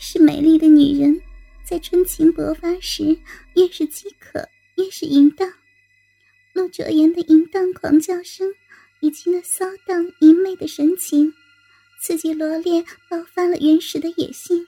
是美丽的女人，在春情勃发时，越是饥渴，越是淫荡。陆哲言的淫荡狂叫声，以及那骚荡淫媚的神情，刺激罗烈爆发了原始的野性。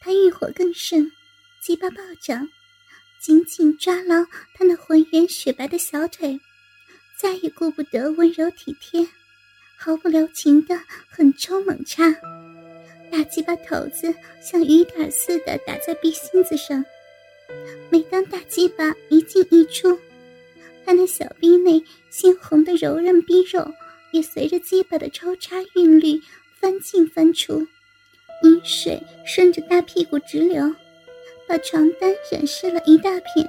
他欲火更盛，鸡巴暴涨，紧紧抓牢他那浑圆雪白的小腿，再也顾不得温柔体贴，毫不留情的狠抽猛插。大鸡巴头子像雨点似的打在逼心子上，每当大鸡巴一进一出，他那小逼内鲜红的柔韧逼肉也随着鸡巴的抽插韵律翻进翻出，阴水顺着大屁股直流，把床单染湿了一大片。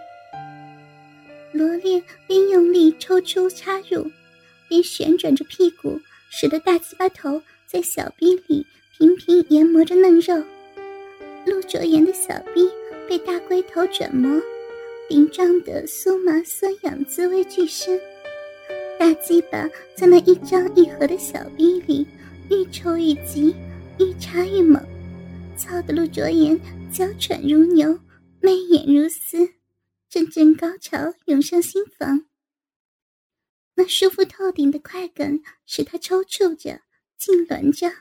罗列边用力抽出插入，边旋转着屁股，使得大鸡巴头在小逼里。频频研磨着嫩肉，陆卓言的小臂被大龟头转磨，顶胀的酥麻酸痒，滋味俱深。大鸡巴在那一张一合的小臂里愈抽愈急，愈插愈猛，操得陆卓言娇喘如牛，媚眼如丝，阵阵高潮涌上心房。那舒服透顶的快感使他抽搐着，痉挛着。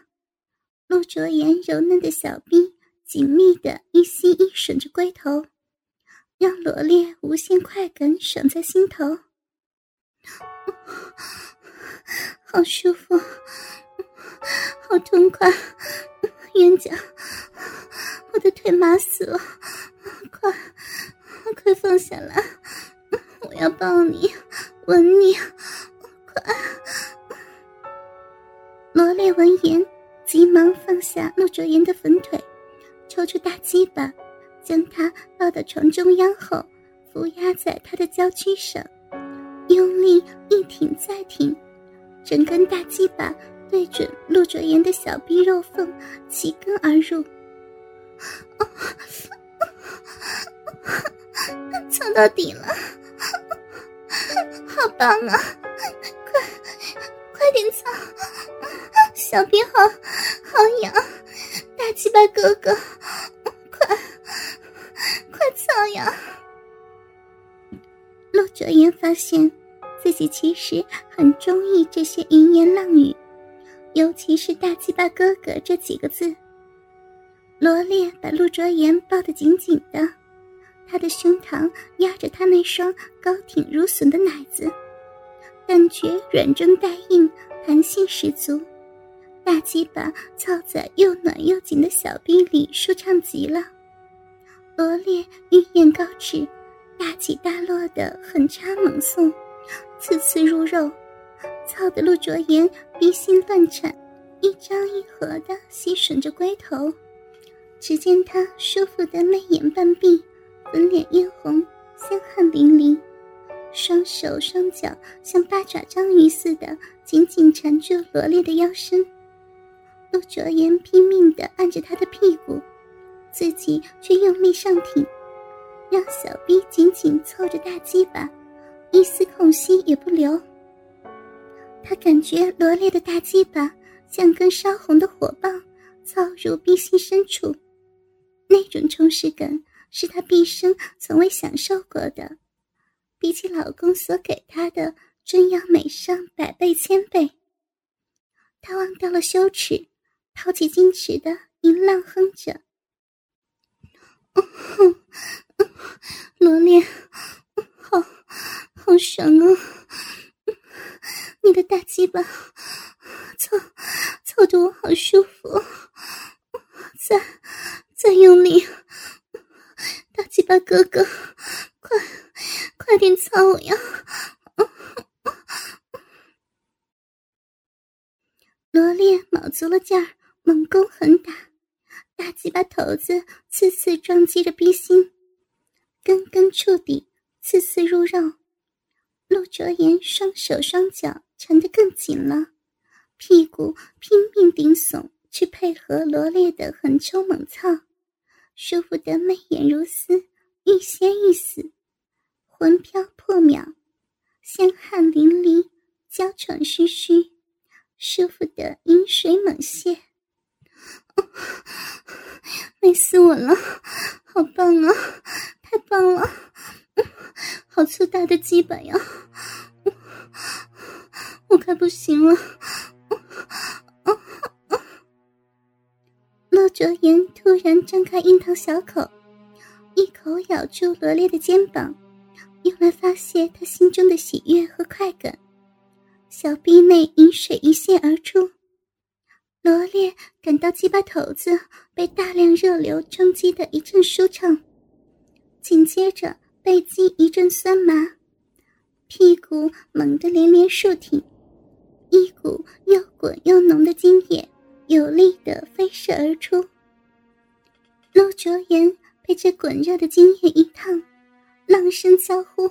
陆卓言柔嫩的小臂紧密的一吸一吮着龟头，让罗烈无限快感爽在心头。好舒服，好痛快，冤家，我的腿麻死了，快，快放下来，我要抱你，吻你，巴，将他抱到床中央后，扶压在他的娇躯上，用力一挺再挺，整根大鸡巴对准陆卓言的小臂肉缝，齐根而入。哦操到底了，好棒啊！快，快点操！小臂好好痒，大鸡巴哥哥，呀！陆卓言发现自己其实很中意这些淫言浪语，尤其是“大鸡巴哥哥”这几个字。罗烈把陆卓言抱得紧紧的，他的胸膛压着他那双高挺如笋的奶子，感觉软中带硬，弹性十足。大鸡巴操在又暖又紧的小臂里，舒畅极了。罗烈欲焰高炽，大起大落的狠插猛送，次次入肉，操得陆卓言鼻心乱颤，一张一合的吸吮着龟头。只见他舒服的媚眼半闭，粉脸嫣红，香汗淋漓，双手双脚像八爪章鱼似的紧紧缠住罗烈的腰身。陆卓言拼命地按着他的屁股，自己却用力上挺，让小臂紧紧凑着大鸡巴，一丝空隙也不留。他感觉罗列的大鸡巴像根烧红的火棒，操入臂心深处，那种充实感是他毕生从未享受过的，比起老公所给他的，真要美上百倍千倍。他忘掉了羞耻。掏起矜持的淫浪哼着：“嗯 哼罗烈，好好爽啊！你的大鸡巴，操操的我好舒服，再再用力，大鸡巴哥哥，快快点操我呀！”罗列卯足了劲儿。猛攻狠打，大鸡巴头子次次撞击着逼心，根根触底，次次入肉。陆卓言双手双脚缠得更紧了，屁股拼命顶耸，去配合罗烈的横抽猛操，舒服得媚眼如丝，欲仙欲死，魂飘魄渺，香汗淋漓，娇喘吁吁，舒服得饮水猛泻。美死我了！好棒啊，太棒了！好粗大的鸡巴呀！我快不行了！骆卓言突然张开樱桃小口，一口咬住罗烈的肩膀，用来发泄他心中的喜悦和快感。小臂内饮水一泻而出，罗烈感到鸡巴头子被大量热流冲击的一阵舒畅，紧接着背肌一阵酸麻，屁股猛地连连竖挺，一股又滚又浓的精液有力的飞射而出。陆卓言被这滚热的精液一烫，浪声娇呼。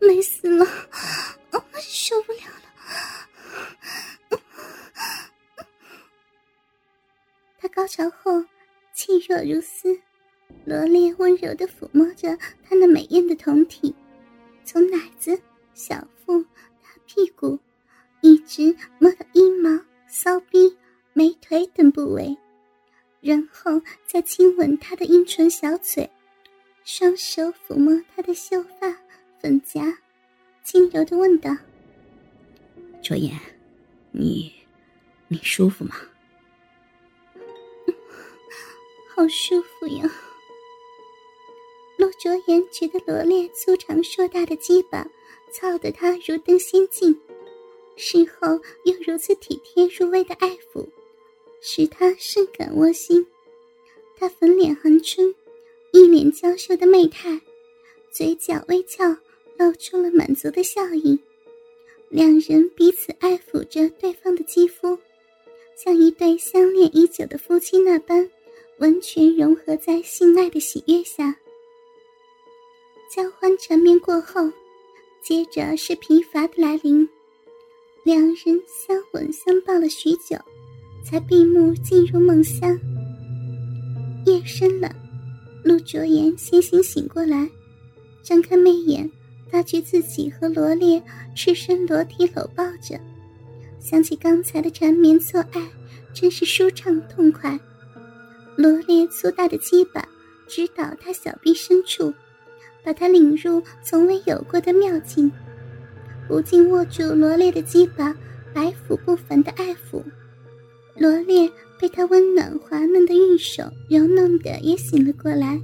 美死了，受不了！高潮后气若如丝，罗烈温柔的抚摸着他那美艳的酮体，从奶子、小腹、大屁股，一直摸到阴毛、骚逼、美腿等部位，然后再亲吻他的阴唇、小嘴，双手抚摸他的秀发。粉颊，轻柔的问道：“卓言，你，你舒服吗？”“好舒服呀。”陆卓言觉得罗烈粗长硕大的鸡巴操得他如登仙境，事后又如此体贴入微的爱抚，使他甚感窝心。他粉脸含春，一脸娇羞的媚态，嘴角微翘。露出了满足的笑意，两人彼此爱抚着对方的肌肤，像一对相恋已久的夫妻那般，完全融合在性爱的喜悦下。交欢缠绵过后，接着是疲乏的来临，两人相吻相抱了许久，才闭目进入梦乡。夜深了，陆卓言先行醒过来，张开媚眼。发觉自己和罗烈赤身裸体搂抱着，想起刚才的缠绵做爱，真是舒畅痛快。罗烈粗大的鸡巴直捣他小臂深处，把他领入从未有过的妙境。不禁握住罗烈的鸡巴，白抚不凡的爱抚。罗烈被他温暖滑嫩的玉手揉弄的也醒了过来，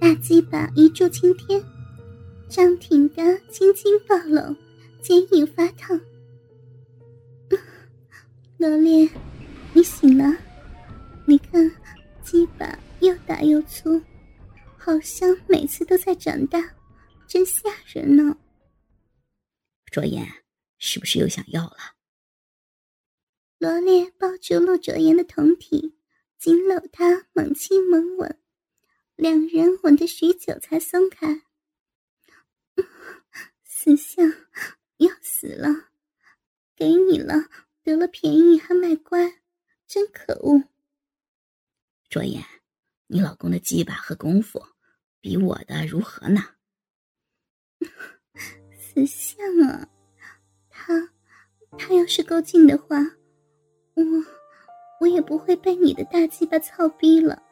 大鸡巴一柱擎天。张挺的青筋暴露，坚硬发烫。罗烈，你醒了？你看，又粗，好像每次都在长大，真吓人呢。卓言，是不是又想要了？罗烈抱住陆卓言的酮体，紧搂他，猛亲猛吻，两人吻得许久才松开。死相要死了，给你了，得了便宜还卖乖，真可恶。卓言，你老公的鸡巴和功夫比我的如何呢？死相啊，他他要是够劲的话，我我也不会被你的大鸡巴操逼了。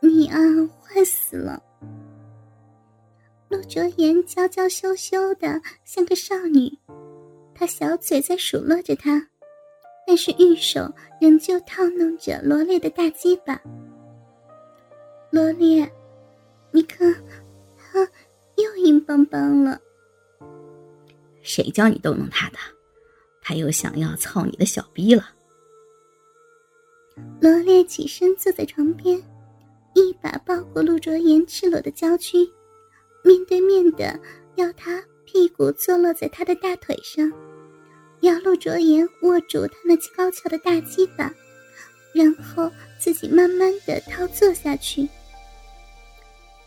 你啊，坏死了。陆卓言娇娇羞羞的，像个少女。他小嘴在数落着他，但是玉手仍旧套弄着罗列的大鸡巴。罗烈，你看，他又硬邦邦了。谁叫你逗弄他的？他又想要操你的小逼了。罗烈起身坐在床边，一把抱过陆卓言赤裸的娇躯。面对面的，要他屁股坐落在他的大腿上，要陆卓言握住他那高翘的大鸡巴，然后自己慢慢的掏坐下去。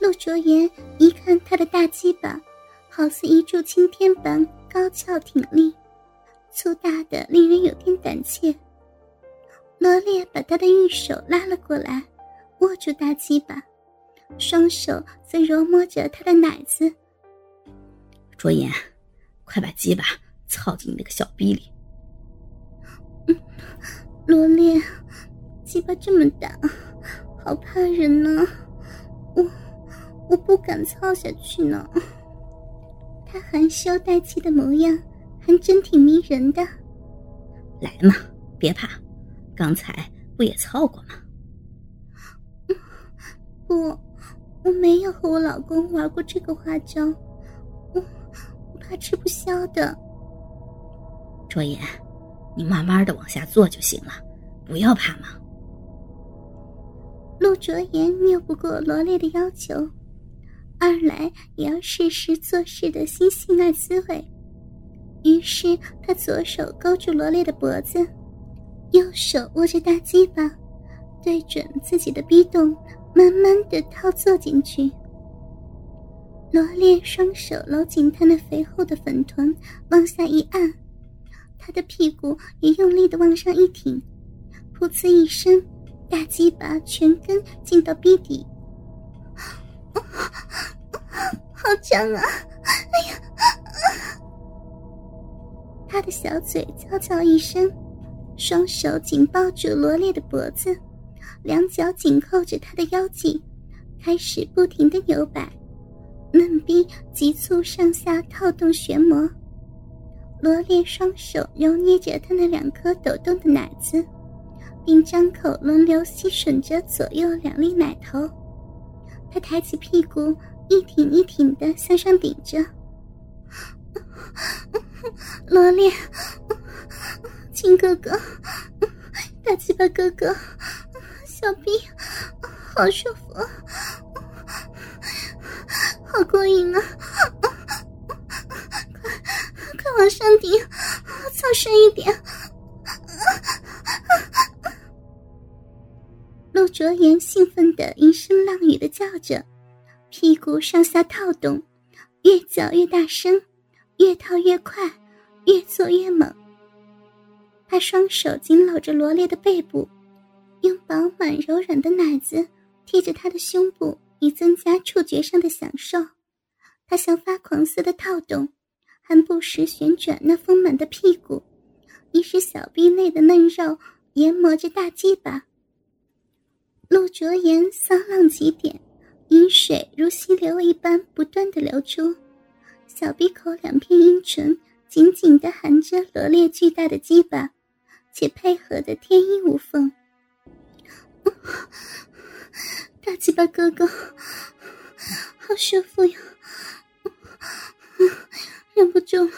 陆卓言一看他的大鸡巴，好似一柱擎天般高翘挺立，粗大的令人有点胆怯。罗烈把他的玉手拉了过来，握住大鸡巴。双手则揉摸着他的奶子。卓言，快把鸡巴操进你那个小逼里。罗烈，鸡巴这么大，好怕人呢，我不敢操下去呢。他含羞带气的模样，还真挺迷人的。来嘛，别怕，刚才不也操过吗？不，我没有和我老公玩过这个花招，我我怕吃不消的。卓言，你慢慢的往下做就行了，不要怕嘛。陆卓言拗不过罗烈的要求，二来也要试试做事的新性爱滋味。于是，他左手勾住罗列的脖子，右手握着大鸡巴，对准自己的逼洞，慢慢的套坐进去。罗列双手搂紧他那肥厚的粉臀，往下一按，他的屁股也用力的往上一挺，噗呲一声，大鸡巴全根进到逼底，好强啊！哎呀！他的小嘴悄悄一伸，双手紧抱住罗烈的脖子，两脚紧扣着他的腰际，开始不停的扭摆，嫩逼急促上下套动旋磨。罗烈双手揉捏着他那两颗抖动的奶子，并张口轮流吸吮着左右两粒奶头。他抬起屁股，一挺一挺的向上顶着。罗烈，亲哥哥，大鸡巴哥哥，小逼，好舒服，好过瘾啊！快，快往上顶，操深一点！陆卓言兴奋的一声浪语的叫着，屁股上下套动，越叫越大声。越套越快，越做越猛。他双手紧搂着罗烈的背部，用饱满柔软的奶子贴着他的胸部，以增加触觉上的享受。他像发狂似的套动，还不时旋转那丰满的屁股，以使小臂内的嫩肉研磨着大鸡巴。陆卓言骚浪极点，阴水如溪流一般不断的流出。小鼻口两片阴唇紧紧的含着罗列巨大的鸡巴，且配合的天衣无缝。大鸡巴哥哥，好舒服呀！忍不住，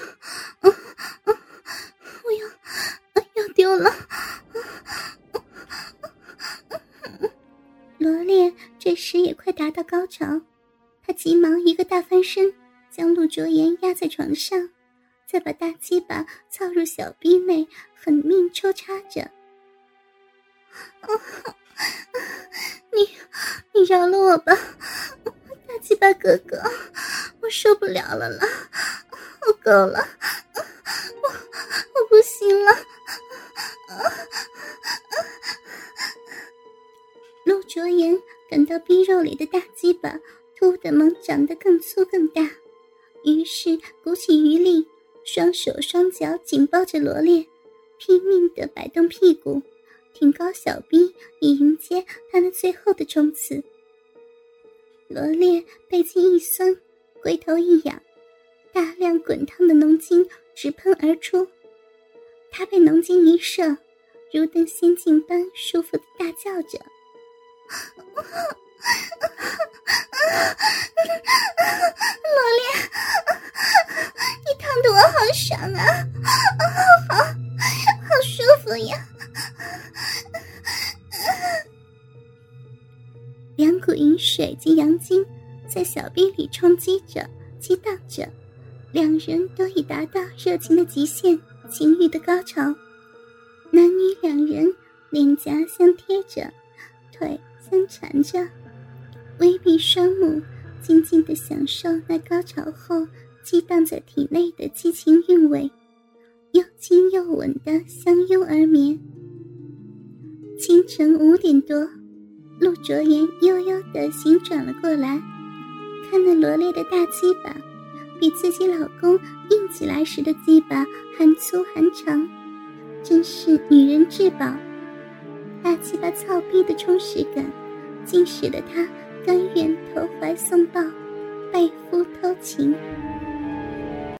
到高潮，他急忙一个大翻身。将陆卓言压在床上，再把大鸡巴操入小臂内，狠命抽插着。你，你饶了我吧，大鸡巴哥哥，我受不了了啦，我够了，里的大鸡巴突的猛长得更粗更大。于是鼓起余力，双手双脚紧抱着罗列，拼命的摆动屁股，挺高小臂，以迎接他那最后的冲刺。罗列背脊一酸，龟头一仰，大量滚烫的浓精直喷而出，他被浓精一射，如登仙境般舒服的大叫着。罗烈，你烫的我好爽啊！好，好舒服呀！两股饮水及阳精在小臂里冲击着、激荡着，两人都已达到热情的极限、情欲的高潮。男女两人脸颊相贴着，腿相缠着。微闭双目，静静的享受那高潮后激荡在体内的激情韵味，又轻又稳的相拥而眠。清晨五点多，陆卓言悠悠的醒转了过来，看那罗列的大鸡巴，比自己老公硬起来时的鸡巴还粗还长，真是女人至宝。大鸡巴操逼的充实感，竟使得他甘愿投怀送抱，被夫偷情。